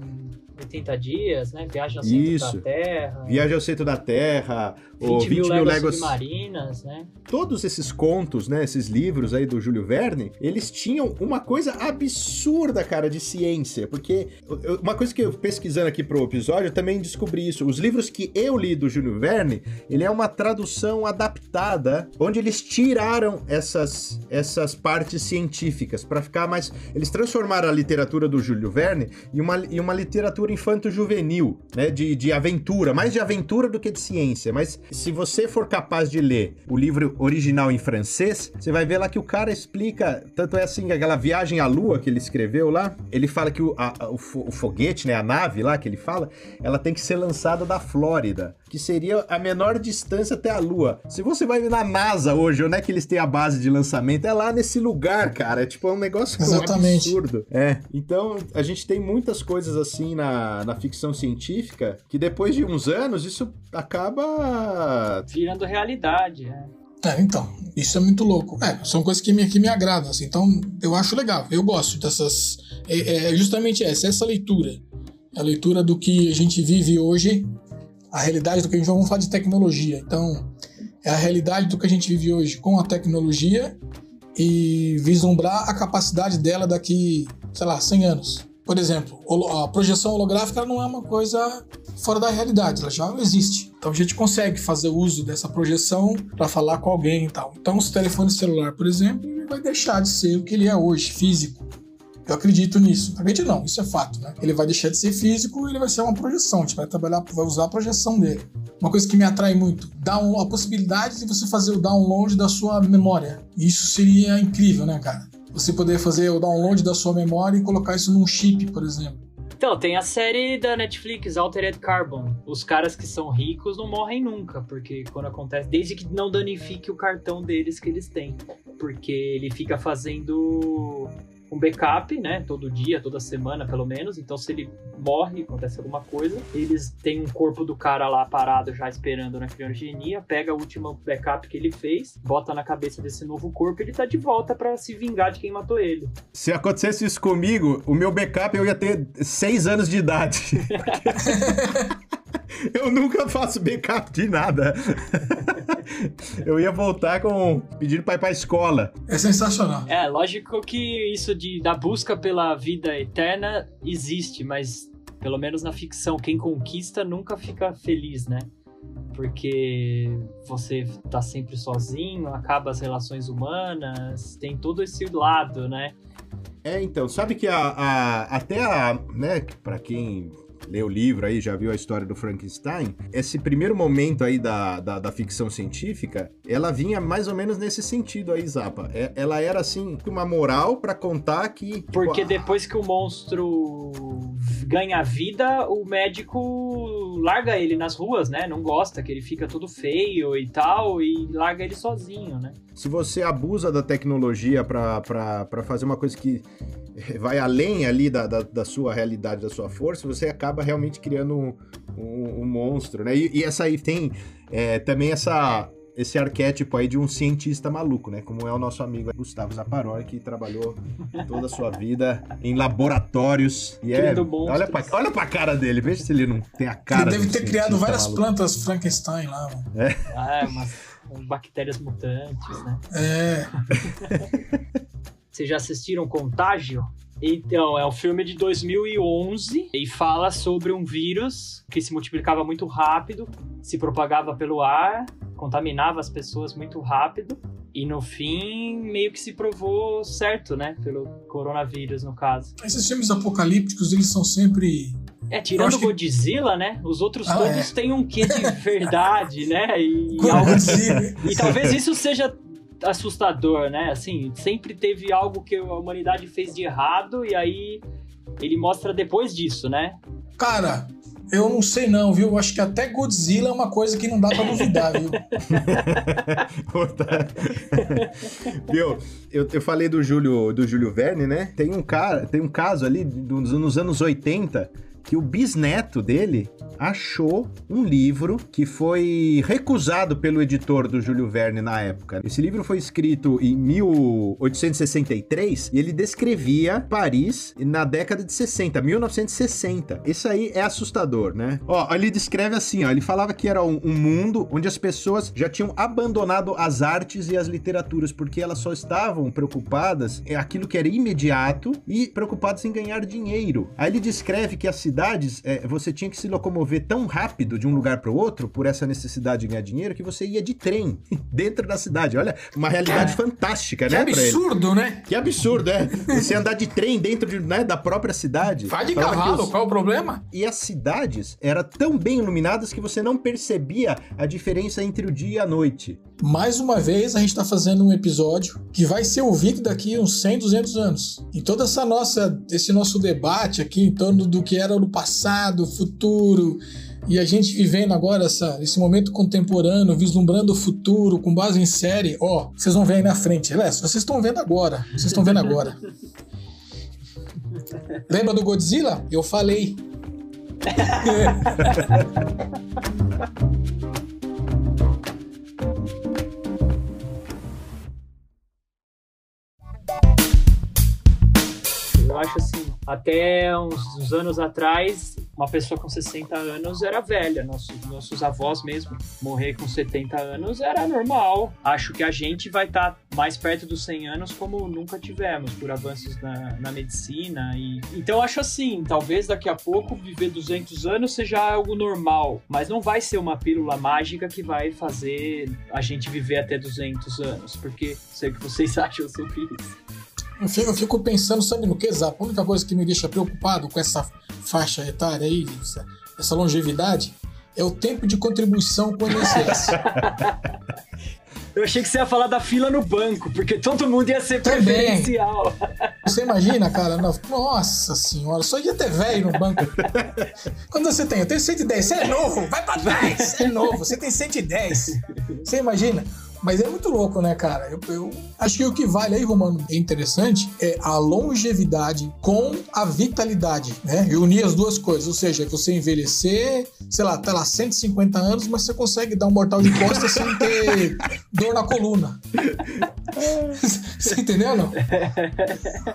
80 dias, né? Viagem ao centro Isso. da Terra. Viagem ao centro da Terra, 20 ou 20 mil, mil léguas submarinas, né? todos esses contos, né, esses livros aí do Júlio Verne, eles tinham uma coisa absurda, cara, de ciência, porque uma coisa que eu pesquisando aqui pro episódio, eu também descobri isso. Os livros que eu li do Júlio Verne, ele é uma tradução adaptada, onde eles tiraram essas essas partes científicas para ficar mais, eles transformaram a literatura do Júlio Verne em uma, em uma literatura infanto-juvenil, né, de, de aventura, mais de aventura do que de ciência, mas se você for capaz de ler o livro original em francês, você vai ver lá que o cara explica, tanto é assim, aquela viagem à lua que ele escreveu lá, ele fala que o, a- o, o foguete, né, a nave lá que ele fala, ela tem que ser lançada da Flórida, que seria a menor distância até a lua. Se você vai na NASA hoje, onde é que eles têm a base de lançamento? É lá nesse lugar, cara, é tipo é um negócio Exatamente. absurdo. É, então a gente tem muitas coisas assim na, na ficção científica que depois de uns anos isso acaba Virando realidade, né? É, então, isso é muito louco. É, são coisas que me, que me agradam, assim, então eu acho legal, eu gosto dessas. É, é justamente essa, essa leitura. É a leitura do que a gente vive hoje, a realidade do que a gente vamos falar de tecnologia. Então, é a realidade do que a gente vive hoje com a tecnologia e vislumbrar a capacidade dela daqui, sei lá, 100 anos. Por exemplo, a projeção holográfica não é uma coisa fora da realidade, ela já existe. Então a gente consegue fazer uso dessa projeção para falar com alguém e tal. Então, o telefone celular, por exemplo, vai deixar de ser o que ele é hoje, físico. Eu acredito nisso. Acredito não, isso é fato, né? Ele vai deixar de ser físico ele vai ser uma projeção. A gente vai trabalhar, vai usar a projeção dele. Uma coisa que me atrai muito, dá a possibilidade de você fazer o download da sua memória. Isso seria incrível, né, cara? Você poder fazer o download da sua memória e colocar isso num chip, por exemplo. Então, tem a série da Netflix, Altered Carbon. Os caras que são ricos não morrem nunca, porque quando acontece, desde que não danifique o cartão deles que eles têm. Porque ele fica fazendo um backup, né? Todo dia, toda semana, pelo menos. Então, se ele morre, acontece alguma coisa, eles têm um corpo do cara lá parado, já esperando na criogenia, pega o último backup que ele fez, bota na cabeça desse novo corpo e ele tá de volta para se vingar de quem matou ele. Se acontecesse isso comigo, o meu backup eu ia ter seis anos de idade. <laughs> eu nunca faço backup de nada. eu ia voltar com pedindo pra ir pra escola. É sensacional. É, lógico que isso de, da busca pela vida eterna existe, mas pelo menos na ficção, quem conquista nunca fica feliz, né? Porque você tá sempre sozinho, acaba as relações humanas, tem todo esse lado, né? É, então, sabe que a, a até a, né, para quem lê o livro aí, já viu a história do Frankenstein, esse primeiro momento aí da, da, da ficção científica, ela vinha mais ou menos nesse sentido aí, Zapa. É, ela era, assim, uma moral para contar que... Porque depois que o monstro ganha vida, o médico larga ele nas ruas, né? Não gosta, que ele fica todo feio e tal, e larga ele sozinho, né? Se você abusa da tecnologia para fazer uma coisa que vai além ali da, da, da, sua realidade, da sua força, você acaba realmente criando um, um, um monstro, né? E, e, essa aí tem é, também essa, esse arquétipo aí de um cientista maluco, né? Como é o nosso amigo Gustavo Zaparoli, que trabalhou toda a sua vida em laboratórios. E é, olha, pra, olha pra cara dele, veja se ele não tem a cara Ele deve ter criado várias maluco. plantas Frankenstein lá, mano. É. Ah, umas, umas bactérias mutantes, né? É. <laughs> Vocês já assistiram Contágio? Então, é um filme de 2011 e fala sobre um vírus que se multiplicava muito rápido, se propagava pelo ar, contaminava as pessoas muito rápido e no fim meio que se provou certo, né, pelo coronavírus no caso. Esses filmes apocalípticos, eles são sempre é, tirando o Godzilla, que... né? Os outros ah, todos é. têm um quê de <laughs> verdade, né? E, algo... e talvez isso seja assustador, né? Assim, sempre teve algo que a humanidade fez de errado e aí ele mostra depois disso, né? Cara, eu não sei não, viu? Acho que até Godzilla é uma coisa que não dá pra duvidar, viu? <laughs> viu? Eu, eu falei do Júlio, do Júlio Verne, né? Tem um cara, tem um caso ali dos, nos anos 80 que o bisneto dele achou um livro que foi recusado pelo editor do Júlio Verne na época. Esse livro foi escrito em 1863 e ele descrevia Paris na década de 60, 1960. Isso aí é assustador, né? Ó, ele descreve assim, ó, ele falava que era um, um mundo onde as pessoas já tinham abandonado as artes e as literaturas porque elas só estavam preocupadas em aquilo que era imediato e preocupadas em ganhar dinheiro. Aí ele descreve que a cidade cidades, é, você tinha que se locomover tão rápido de um lugar para o outro, por essa necessidade de ganhar dinheiro, que você ia de trem <laughs> dentro da cidade. Olha, uma realidade Cara, fantástica, que né? absurdo, né? Que absurdo, é. Você andar de trem dentro de, né, da própria cidade. Vai de cavalo, os... qual é o problema? E as cidades eram tão bem iluminadas que você não percebia a diferença entre o dia e a noite. Mais uma vez, a gente está fazendo um episódio que vai ser ouvido daqui uns 100, 200 anos. E toda essa nossa, esse nosso debate aqui em torno do que era no passado, futuro, e a gente vivendo agora essa, esse momento contemporâneo, vislumbrando o futuro com base em série, ó, vocês vão ver aí na frente. Aliás, vocês estão vendo agora. Vocês estão vendo agora. <laughs> Lembra do Godzilla? Eu falei. <laughs> acho assim, até uns, uns, anos atrás, uma pessoa com 60 anos era velha. Nossos, nossos avós mesmo, morrer com 70 anos era normal. Acho que a gente vai estar tá mais perto dos 100 anos como nunca tivemos, por avanços na, na medicina. E... Então acho assim, talvez daqui a pouco viver 200 anos seja algo normal, mas não vai ser uma pílula mágica que vai fazer a gente viver até 200 anos, porque sei o que vocês <laughs> acham sobre isso. Eu fico, eu fico pensando, sabe no que, Zap? A única coisa que me deixa preocupado com essa faixa etária aí, essa, longevidade, é o tempo de contribuição com o INSS. <laughs> Eu achei que você ia falar da fila no banco, porque todo mundo ia ser Também. preferencial. Você imagina, cara? No- Nossa senhora, só ia ter velho no banco. Quando você tem, eu tenho 110, você é novo, vai pra trás, você é novo, você tem 110. Você imagina? Mas é muito louco, né, cara? Eu, eu acho que o que vale aí, Romano, é interessante, é a longevidade com a vitalidade, né? E unir as duas coisas, ou seja, você envelhecer, sei lá, tá lá 150 anos, mas você consegue dar um mortal de costas sem ter <laughs> dor na coluna. Você entendeu, não?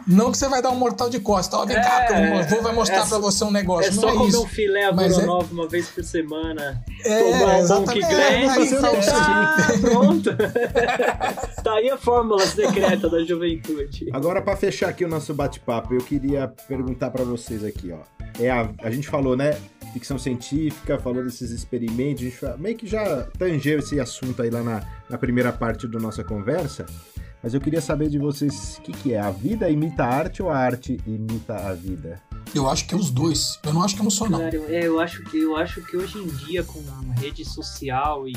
Não que você vai dar um mortal de costas. Ó, vem cá, que o vô vai mostrar é pra você um negócio. É não só é comer isso. um filé Mas é- uma vez por semana. É, tomar um bom que É, <laughs> pronto. <laughs> tá aí a fórmula secreta da juventude. Agora, pra fechar aqui o nosso bate-papo, eu queria perguntar pra vocês aqui, ó. É a, a gente falou, né? Ficção científica, falou desses experimentos, a gente meio que já tangeu esse assunto aí lá na, na primeira parte da nossa conversa. Mas eu queria saber de vocês o que, que é. A vida imita a arte ou a arte imita a vida? Eu acho que é os dois. Eu não acho que é um só, não. Cara, eu, é, eu acho que eu acho que hoje em dia com rede social e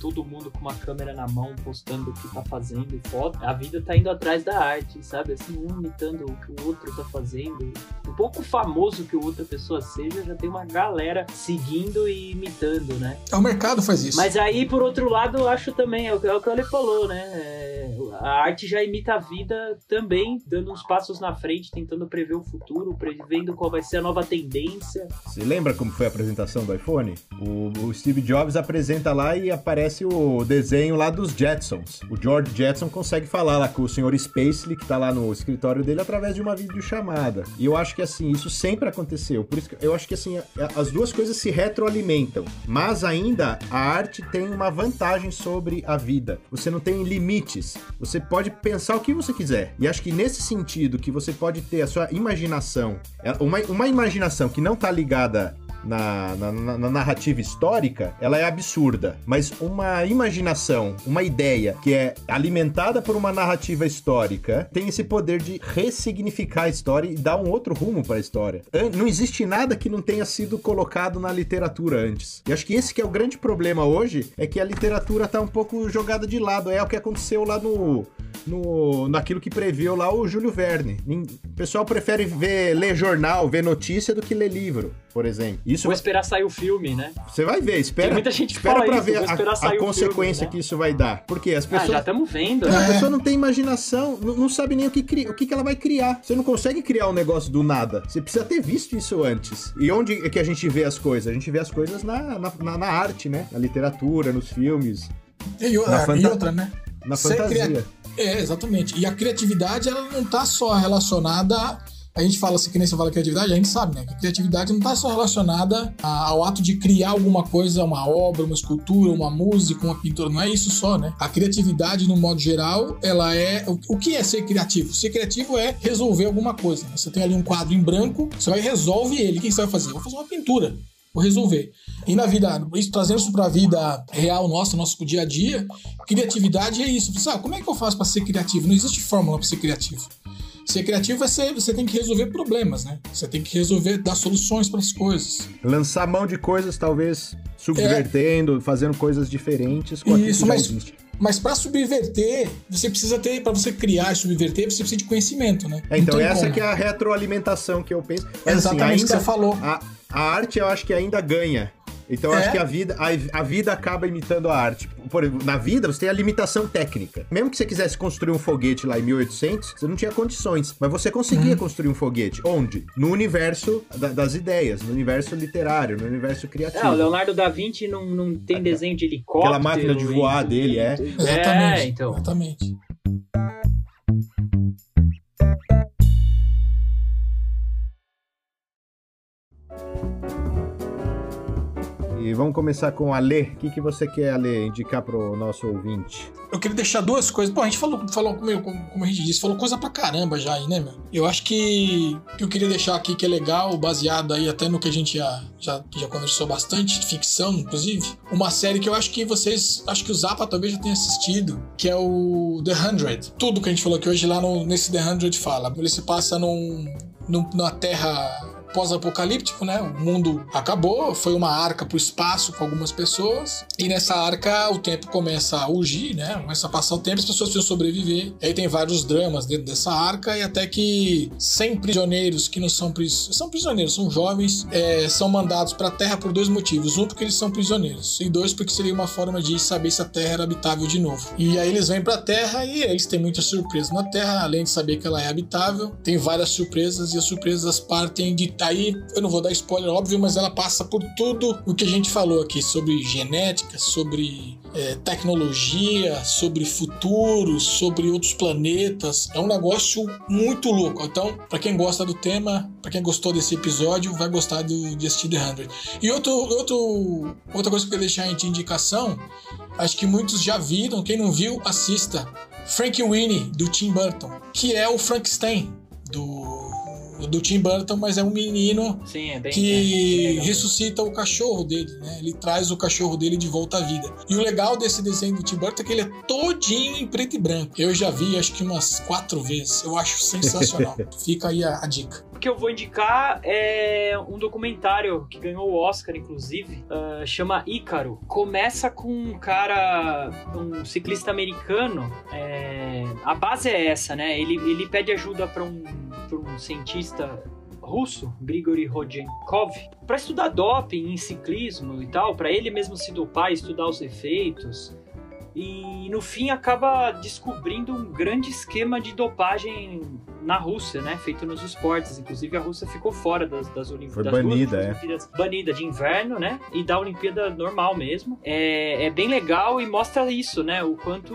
todo mundo com uma câmera na mão postando o que tá fazendo e foto, a vida tá indo atrás da arte, sabe? Assim, um imitando o que o outro tá fazendo. Um pouco famoso que outra pessoa seja, já tem uma galera seguindo e imitando, né? É o mercado faz isso. Mas aí, por outro lado, eu acho também, é o que é o que ele falou, né? É, a arte já imita a vida também, dando uns passos na frente, tentando prever o futuro, prevendo qual vai ser a nova tendência. Você lembra como foi a apresentação do iPhone? O, o Steve Jobs apresenta lá e aparece o desenho lá dos Jetsons. O George Jetson consegue falar lá com o Sr. Spacely, que tá lá no escritório dele, através de uma videochamada. E eu acho que assim, isso sempre aconteceu. Por isso que eu acho que assim, as duas coisas se retroalimentam. Mas ainda a arte tem uma vantagem sobre a vida. Você não tem limites. Você pode pensar o que você quiser. E acho que nesse sentido que você pode ter a sua imaginação, é, uma, uma imaginação que não tá ligada na, na- na- na narrativa histórica, ela é absurda. Mas uma imaginação, uma ideia que é alimentada por uma narrativa histórica, tem esse poder de ressignificar a história e dar um outro rumo para a história. Não existe nada que não tenha sido colocado na literatura antes. E acho que esse que é o grande problema hoje, é que a literatura tá um pouco jogada de lado. É o que aconteceu lá no, no naquilo que previu lá o Júlio Verne. O pessoal prefere ver, ler jornal, ver notícia do que ler livro, por exemplo. Isso Vou esperar sair o filme, né? você vai ver, espera. Tem muita gente espera isso, ver vou a, a consequência filme, né? que isso vai dar. Porque as Ah, pessoas já estamos vendo, a né? pessoa não tem imaginação, não, não sabe nem o que, cria, o que, que ela vai criar. Você não consegue criar um negócio do nada. Você precisa ter visto isso antes. E onde é que a gente vê as coisas? A gente vê as coisas na, na, na- na arte, né? Na literatura, nos filmes, E, Na e fanta- outra, né? na fantasia. cria- É, exatamente. E a criatividade, ela não tá só relacionada. A gente fala assim, que nem você fala criatividade, a gente sabe, né? Que criatividade não tá só relacionada a- ao ato de criar alguma coisa, uma obra, uma escultura, uma música, uma pintura. Não é isso só, né? A criatividade, no modo geral, ela é. O, que é ser criativo? Ser criativo é resolver alguma coisa. né? Você tem ali um quadro em branco, você vai e resolve ele. O que você vai fazer? Eu vou fazer uma pintura. Vou resolver. E na vida, isso, trazendo isso pra vida real nossa, nosso dia a dia, criatividade é isso. Ah, como é que eu faço pra ser criativo? Não existe fórmula pra ser criativo. Ser criativo é ser, você tem que resolver problemas, né? Você tem que resolver, dar soluções para as coisas. Lançar mão de coisas, talvez, subvertendo, fazendo coisas diferentes com aquilo Isso, que mas- existe. Mas para subverter, você precisa ter, para você criar e subverter, você precisa de conhecimento, né? É, então essa como. que é a retroalimentação que eu penso. Mas, assim, Exatamente o que ainda- você falou. A, a arte eu acho que ainda ganha. Então eu É? acho que a vida, a, a vida acaba imitando a arte. Por exemplo, na vida você tem a limitação técnica. Mesmo que você quisesse construir um foguete lá em 1800, você não tinha condições. Mas você conseguia Uhum. construir um foguete. Onde? No universo da- das ideias, no universo literário, no universo criativo. É, o Leonardo da Vinci não, não tem desenho de helicóptero. Aquela máquina de voar e- dele, é. Exatamente. É, então. Exatamente. Vamos começar com a Lê. O que, que você quer, Ale, indicar pro nosso ouvinte? Eu queria deixar duas coisas. Bom, a gente falou, falou como- como a gente disse, falou coisa pra caramba já aí, né, meu? Eu acho que que eu queria deixar aqui que é legal, baseado aí até no que a gente já, já, já conversou bastante, ficção, inclusive. Uma série que eu acho que vocês, acho que o Zapa talvez já tenha assistido, que é o The Hundred. Tudo que a gente falou aqui hoje lá no, nesse The Hundred fala. Ele se passa num, num, numa terra pós-apocalíptico, né? O mundo acabou, foi uma arca pro espaço com algumas pessoas, e nessa arca o tempo começa a urgir, né? Começa a passar o tempo, as pessoas precisam sobreviver. E aí tem vários dramas dentro dessa arca, e até que 100 prisioneiros que não são, pris... são prisioneiros, são jovens, é, são mandados pra Terra por dois motivos. Um, porque eles são prisioneiros, e dois, porque seria uma forma de saber se a Terra era habitável de novo. E aí eles vêm pra Terra e eles têm muitas surpresas na Terra, além de saber que ela é habitável, tem várias surpresas, e as surpresas partem de. Aí eu não vou dar spoiler, óbvio, mas ela passa por tudo o que a gente falou aqui sobre genética, sobre é, tecnologia, sobre futuro, sobre outros planetas. É um negócio muito louco. Então, para quem gosta do tema, para quem gostou desse episódio, vai gostar do, de assistir The 100. E outro, outro, outra coisa que eu queria deixar de indicação, acho que muitos já viram, quem não viu, assista. Frank Winnie, do Tim Burton, que é o Frankenstein do do Tim Burton, mas é um menino Sim, é bem, que é, ressuscita o cachorro dele, né? Ele traz o cachorro dele de volta à vida. E o legal desse desenho do Tim Burton é que ele é todinho em preto e branco. Eu já vi acho que umas quatro vezes. Eu acho sensacional. <laughs> Fica aí a, a dica. O que eu vou indicar é um documentário que ganhou o Oscar, inclusive, uh, chama Ícaro. Começa com um cara, um ciclista americano. É... A base é essa, né? Ele, ele pede ajuda para um, pra um cientista russo, Grigory Rodchenkov, para estudar doping em ciclismo e tal, para ele mesmo se dopar, estudar os efeitos. E no fim acaba descobrindo um grande esquema de dopagem na Rússia, né? Feito nos esportes. Inclusive a Rússia ficou fora das, das, Olim... Foi das banida, duas é. Olimpíadas. Banida de inverno, né? E da Olimpíada normal mesmo. É, é bem legal e mostra isso, né? O quanto.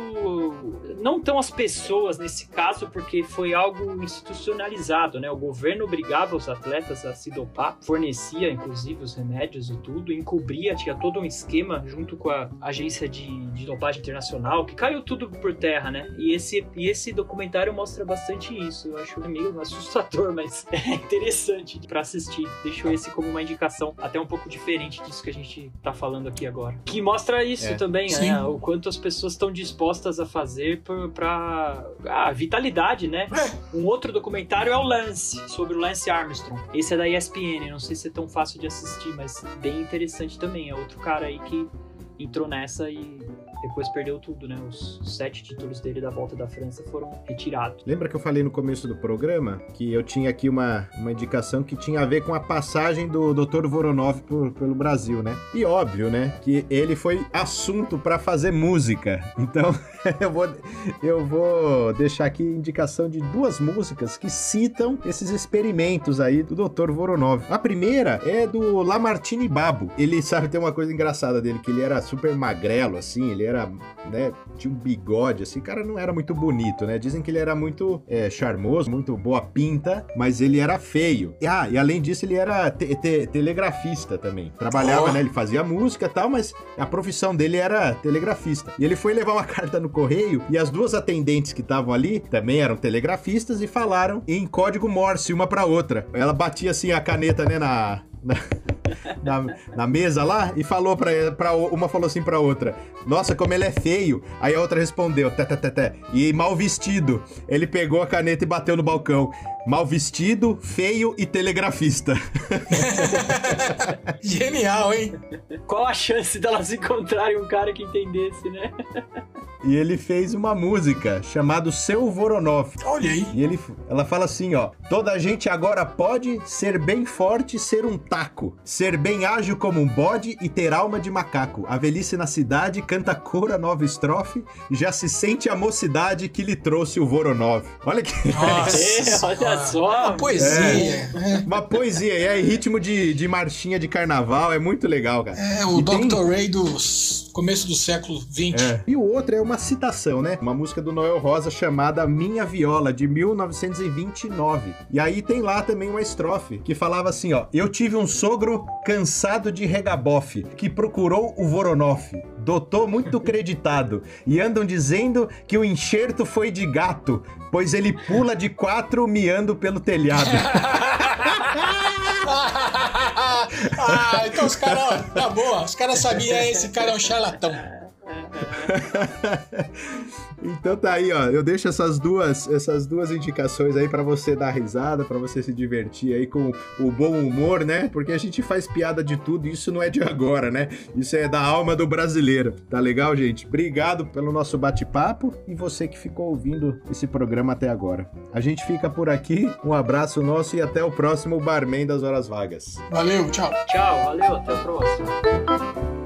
Não tão as pessoas nesse caso, porque foi algo institucionalizado, né? O governo obrigava os atletas a se dopar, fornecia inclusive os remédios e tudo, encobria, tinha todo um esquema junto com a agência de, de dopagem internacional, que caiu tudo por terra, né? E esse, e esse documentário mostra bastante isso. Eu acho meio assustador, <laughs> mas é interessante para assistir. Deixo esse como uma indicação, até um pouco diferente disso que a gente tá falando aqui agora. Que mostra isso É. também, Sim. né? O quanto as pessoas estão dispostas a fazer pra. Ah, vitalidade, né? É, Um outro documentário é o Lance, sobre o Lance Armstrong. Esse é da ESPN, não sei se é tão fácil de assistir, mas bem interessante também. É outro cara aí que entrou nessa e depois perdeu tudo, né? Os sete títulos dele da volta da França foram retirados. Lembra que eu falei no começo do programa que eu tinha aqui uma, uma indicação que tinha a ver com a passagem do Dr. Voronov por- pelo Brasil, né? E óbvio, né, que ele foi assunto pra fazer música. <laughs> Então, <laughs> eu vou, eu vou deixar aqui indicação de duas músicas que citam esses experimentos aí do Dr. Voronov. A primeira é do Lamartine Babo. Ele sabe tem uma coisa engraçada dele que ele era super magrelo assim, ele era, né, tinha um bigode assim, o cara não era muito bonito, né? Dizem que ele era muito é, charmoso, muito boa pinta, mas ele era feio. E, ah, e além disso ele era te- te- telegrafista também. Trabalhava, Oh. né? Ele fazia música e tal, mas a profissão dele era telegrafista. E ele foi levar uma <laughs> carta no correio e as duas atendentes que estavam ali também eram telegrafistas e falaram em código Morse uma pra outra. Ela batia assim a caneta, né, na, na, na, na mesa lá e falou pra, pra uma falou assim pra outra: Nossa, como ele é feio. Aí a outra respondeu: Té, té, té, té. E mal vestido. Ele pegou a caneta e bateu no balcão. Mal vestido, feio e telegrafista. <laughs> genial, hein? Qual a chance delas encontrarem um cara que entendesse, né? E ele fez uma música chamada Seu Voronov. Olha aí. E ele, ela fala assim, ó: Toda gente agora pode ser bem forte e ser um taco, ser bem ágil como um bode e ter alma de macaco. A velhice na cidade canta cora nova estrofe, já se sente a mocidade que lhe trouxe o Voronov. Olha que Nossa. <laughs> olha. Só. Uma poesia. uma poesia, e é em ritmo de, de marchinha de carnaval, é muito legal, cara. É, o E tem- Dr. Ray do começo do século XX. É. E o outro é uma citação, né? Uma música do Noel Rosa chamada Minha Viola, de 1929. E aí tem lá também uma estrofe que falava assim, ó: Eu tive um sogro cansado de regabofe, que procurou o Voronov. Doutor muito creditado, e andam dizendo que o enxerto foi de gato, pois ele pula de quatro miando pelo telhado. <laughs> ah, então os caras, tá boa. Os caras sabiam, esse cara é um charlatão. <laughs> Então tá aí, ó. Eu deixo essas duas, essas duas indicações aí pra você dar risada, pra você se divertir aí com o bom humor, né? Porque a gente faz piada de tudo e isso não é de agora, né? Isso é da alma do brasileiro. Tá legal, gente? Obrigado pelo nosso bate-papo e você que ficou ouvindo esse programa até agora. A gente fica por aqui. Um abraço nosso e até o próximo Barman das Horas Vagas. Valeu, tchau. Tchau, valeu, até a próxima.